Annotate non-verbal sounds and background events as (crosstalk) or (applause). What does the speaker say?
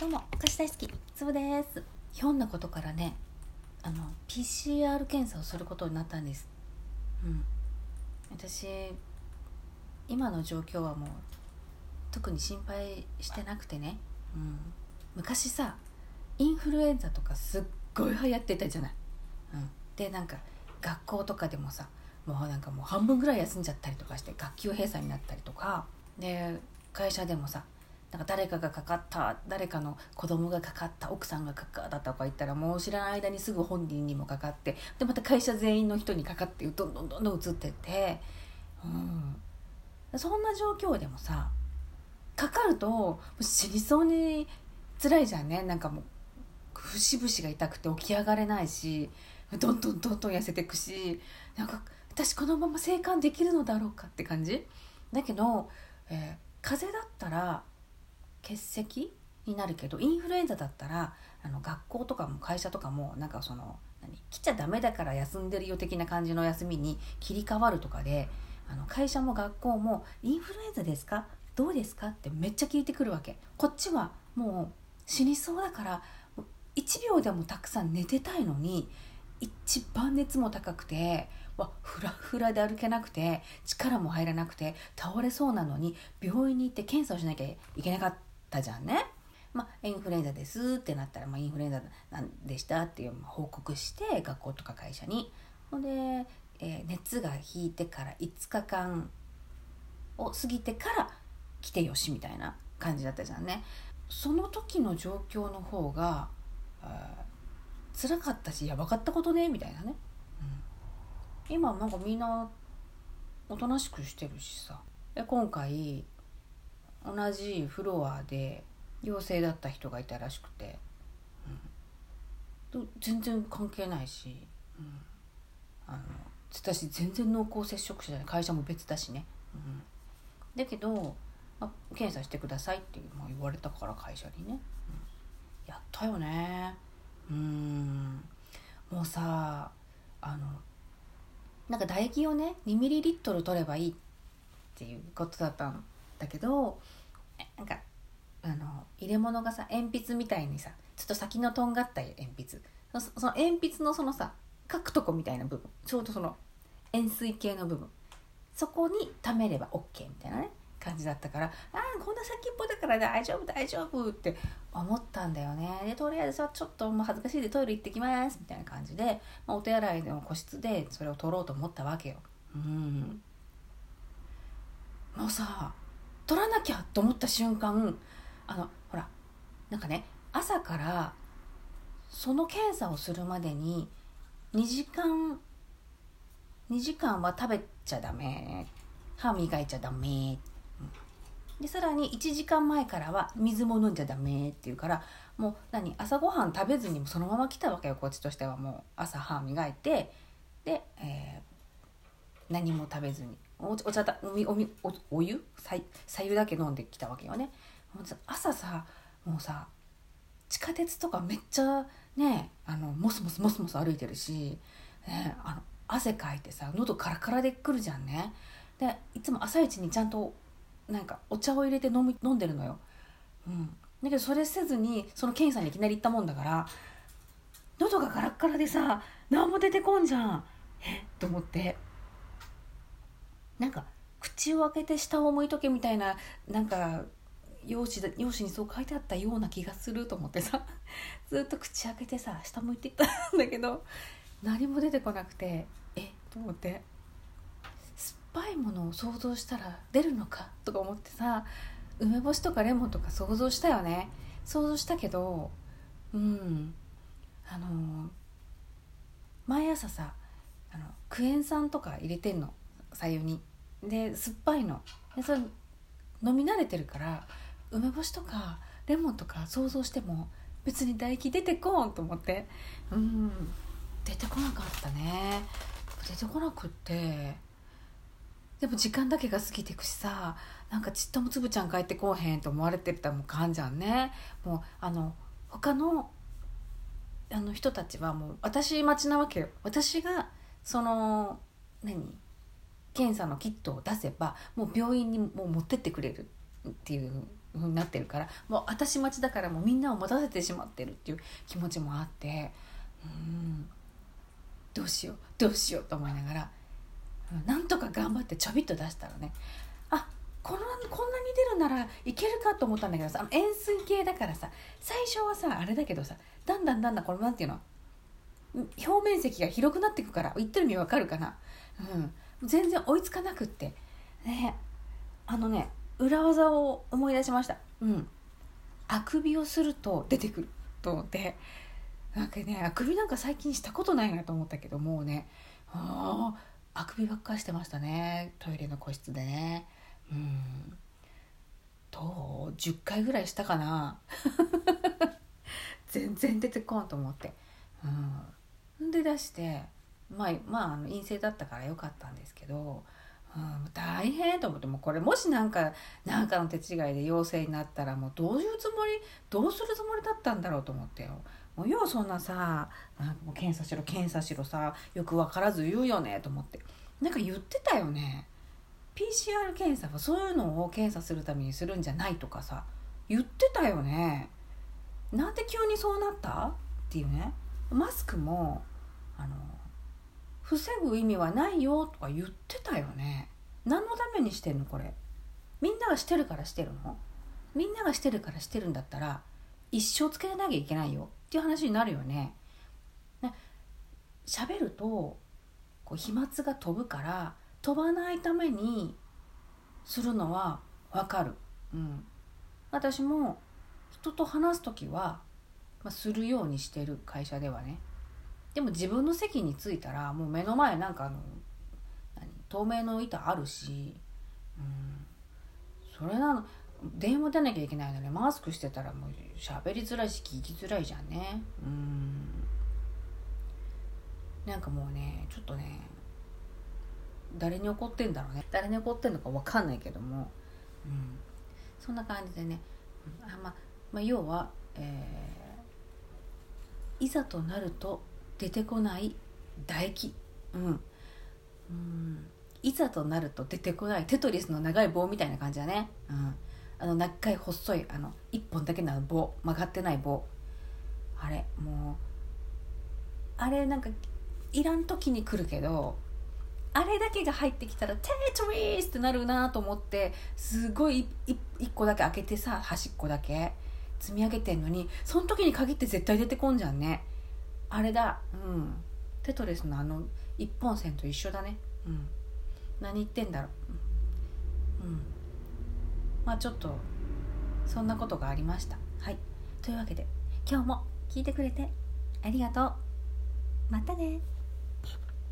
どうもお菓子大好きつぶです。ひょんなことからねあの PCR 検査をすることになったんです。うん。私今の状況はもう特に心配してなくてね、うん、昔さインフルエンザとかすっごい流行ってたじゃない、うん、でなんか学校とかでもさもうなんかもう半分ぐらい休んじゃったりとかして学級閉鎖になったりとか。で会社でもさなんか誰かがかかった誰かの子供がかかった奥さんがかかったとか言ったらもう知らない間にすぐ本人にもかかってでまた会社全員の人にかかってどんどんどんどん移ってって、うん、そんな状況でもさかかると死にそうに辛いじゃんね。なんかもう節々が痛くて起き上がれないしどんどんどんどん痩せてくしなんか私このまま生還できるのだろうかって感じ？だけど、えー、風邪だったら欠席になるけどインフルエンザだったらあの学校とかも会社とかもなんかその何来ちゃダメだから休んでるよ的な感じの休みに切り替わるとかであの会社も学校も「インフルエンザですか？どうですか?」ってめっちゃ聞いてくるわけ。こっちはもう死にそうだから1秒でもたくさん寝てたいのに一番熱も高くてわフラフラで歩けなくて力も入らなくて倒れそうなのに病院に行って検査をしなきゃいけなかった。たじゃんね。まあ、インフルエンザですってなったら、まあ、インフルエンザなんでしたっていう報告して学校とか会社に。ほんで、えー、熱が引いてから5日間を過ぎてから来てよしみたいな感じだったじゃんね。その時の状況の方が辛かったしやばかったことねみたいなね。うん。今なんかみんなおとなしくしてるしさ。今回同じフロアで陽性だった人がいたらしくて、うん、全然関係ないし、うん、あの私全然濃厚接触者じゃない。会社も別だしね、うん、だけど、ま検査してくださいって言われたから会社にね、うん、やったよね。うん。もうさあのなんか唾液をね2ミリリットル取ればいいっていうことだったんだけどなんかあの入れ物がさ鉛筆みたいにさちょっと先のとんがった鉛筆。その鉛筆のそのさ書くとこみたいな部分。ちょうどその円錐形の部分。そこに溜めれば OK みたいなね感じだったからああこんな先っぽだから大丈夫大丈夫って思ったんだよね。でとりあえずさちょっともう恥ずかしいでトイレ行ってきますみたいな感じで、まあ、お手洗いの個室でそれを取ろうと思ったわけよ。うん。もうさ取らなきゃと思った瞬間あのほらなんかね朝からその検査をするまでに2時間2時間は食べちゃダメ。歯磨いちゃダメ。でさらに1時間前からは水も飲んじゃダメ。っていうからもう何朝ごはん食べずにそのまま来たわけよこっちとしては。もう朝歯磨いてで、えー、何も食べずに。おお茶だおみおみおお湯？さ湯だけ飲んできたわけよね。朝さもうさ地下鉄とかめっちゃねあのモスモスモスモス歩いてるし、ね、あの汗かいてさ喉カラカラでくるじゃんね。でいつも朝一にちゃんとなんかお茶を入れて飲み飲んでるのよ、うん、だけどそれせずにその検査にいきなり行ったもんだから喉がガラッガラでさ何も出てこんじゃん。え？っと思って。なんか口を開けて下を向いとけみたいななんか用紙用紙にそう書いてあったような気がすると思ってさ (laughs) ずっと口開けてさ下向いていったんだけど何も出てこなくてえっと思って酸っぱいものを想像したら出るのかとか思ってさ梅干しとかレモンとか想像したよね。想像したけどうんあの毎朝さあのクエン酸とか入れてんの。左右にで酸っぱいの。でそれ飲み慣れてるから梅干しとかレモンとか想像しても別に唾液出てこんと思って。うん。出てこなかったね。出てこなくって。でも時間だけが過ぎてくしさなんかちっともつぶちゃん帰ってこうへんと思われてたらもうかんじゃんね。もうあの他のあの人たちはもう私待ちなわけよ。私がその何？検査のキットを出せばもう病院にもう持ってってくれるっていうふうになってるからもう私待ちだからもうみんなを待たせてしまってるっていう気持ちもあってうんどうしようどうしようと思いながら、なんとか頑張ってちょびっと出したらねあこのこんなに出るならいけるかと思ったんだけどさ円錐形だからさ最初はさあれだけどさだんだんだんだんこれなんていうの表面積が広くなっていくから言ってる意味わかるかな、うん、全然追いつかなくって。ねあのね裏技を思い出しました。うん。あくびをすると出てくると思って。なんかねあくびなんか最近したことないなと思ったけどもうね。ああくびばっかしてましたね。トイレの個室でね。うん。どう10回ぐらいしたかな。(laughs) 全然出てこんと思って。うん。で出してまあまあ陰性だったからよかったんですけどうん、大変と思ってもこれもし何か何かの手違いで陽性になったらもうどういうつもりどうするつもりだったんだろうと思ってよ。もうようそんなさなんかもう検査しろ検査しろさよく分からず言うよねと思って。なんか言ってたよね。PCR 検査はそういうのを検査するためにするんじゃないとかさ言ってたよね。なんで急にそうなった？っていうね。マスクも防ぐ意味はないよとか言ってたよね。何のためにしてんのこれ。みんながしてるからしてるの？みんながしてるからしてるんだったら一生つけなきゃいけないよ。っていう話になるよね喋るとこう飛沫が飛ぶから飛ばないためにするのはわかる、うん、私も人と話す時は、まあ、するようにしてる会社ではね。でも自分の席に着いたらもう目の前なんかあの透明の板あるし、うん、それなの電話出なきゃいけないのにマスクしてたらもう喋りづらいし聞きづらいじゃんね。うん。なんかもうねちょっとね誰に怒ってんだろうね。誰に怒ってんのか分かんないけども、うん、そんな感じでね、あままあ、要は、えー、いざとなると出てこない唾液。うん。うん。いざとなると出てこない。テトリスの長い棒みたいな感じだね。うん。あの長い細いあの1本だけの棒。曲がってない棒。あれもうあれなんかいらん時に来るけどあれだけが入ってきたら「テトリス!」ってなるなと思ってすごい1個だけ開けてさ端っこだけ積み上げてんのにその時に限って絶対出てこんじゃんね。あれだ。うん。テトリスのあの一本線と一緒だね。うん。何言ってんだろう。うん。まあちょっとそんなことがありました。はい。というわけで今日も聞いてくれてありがとう。またね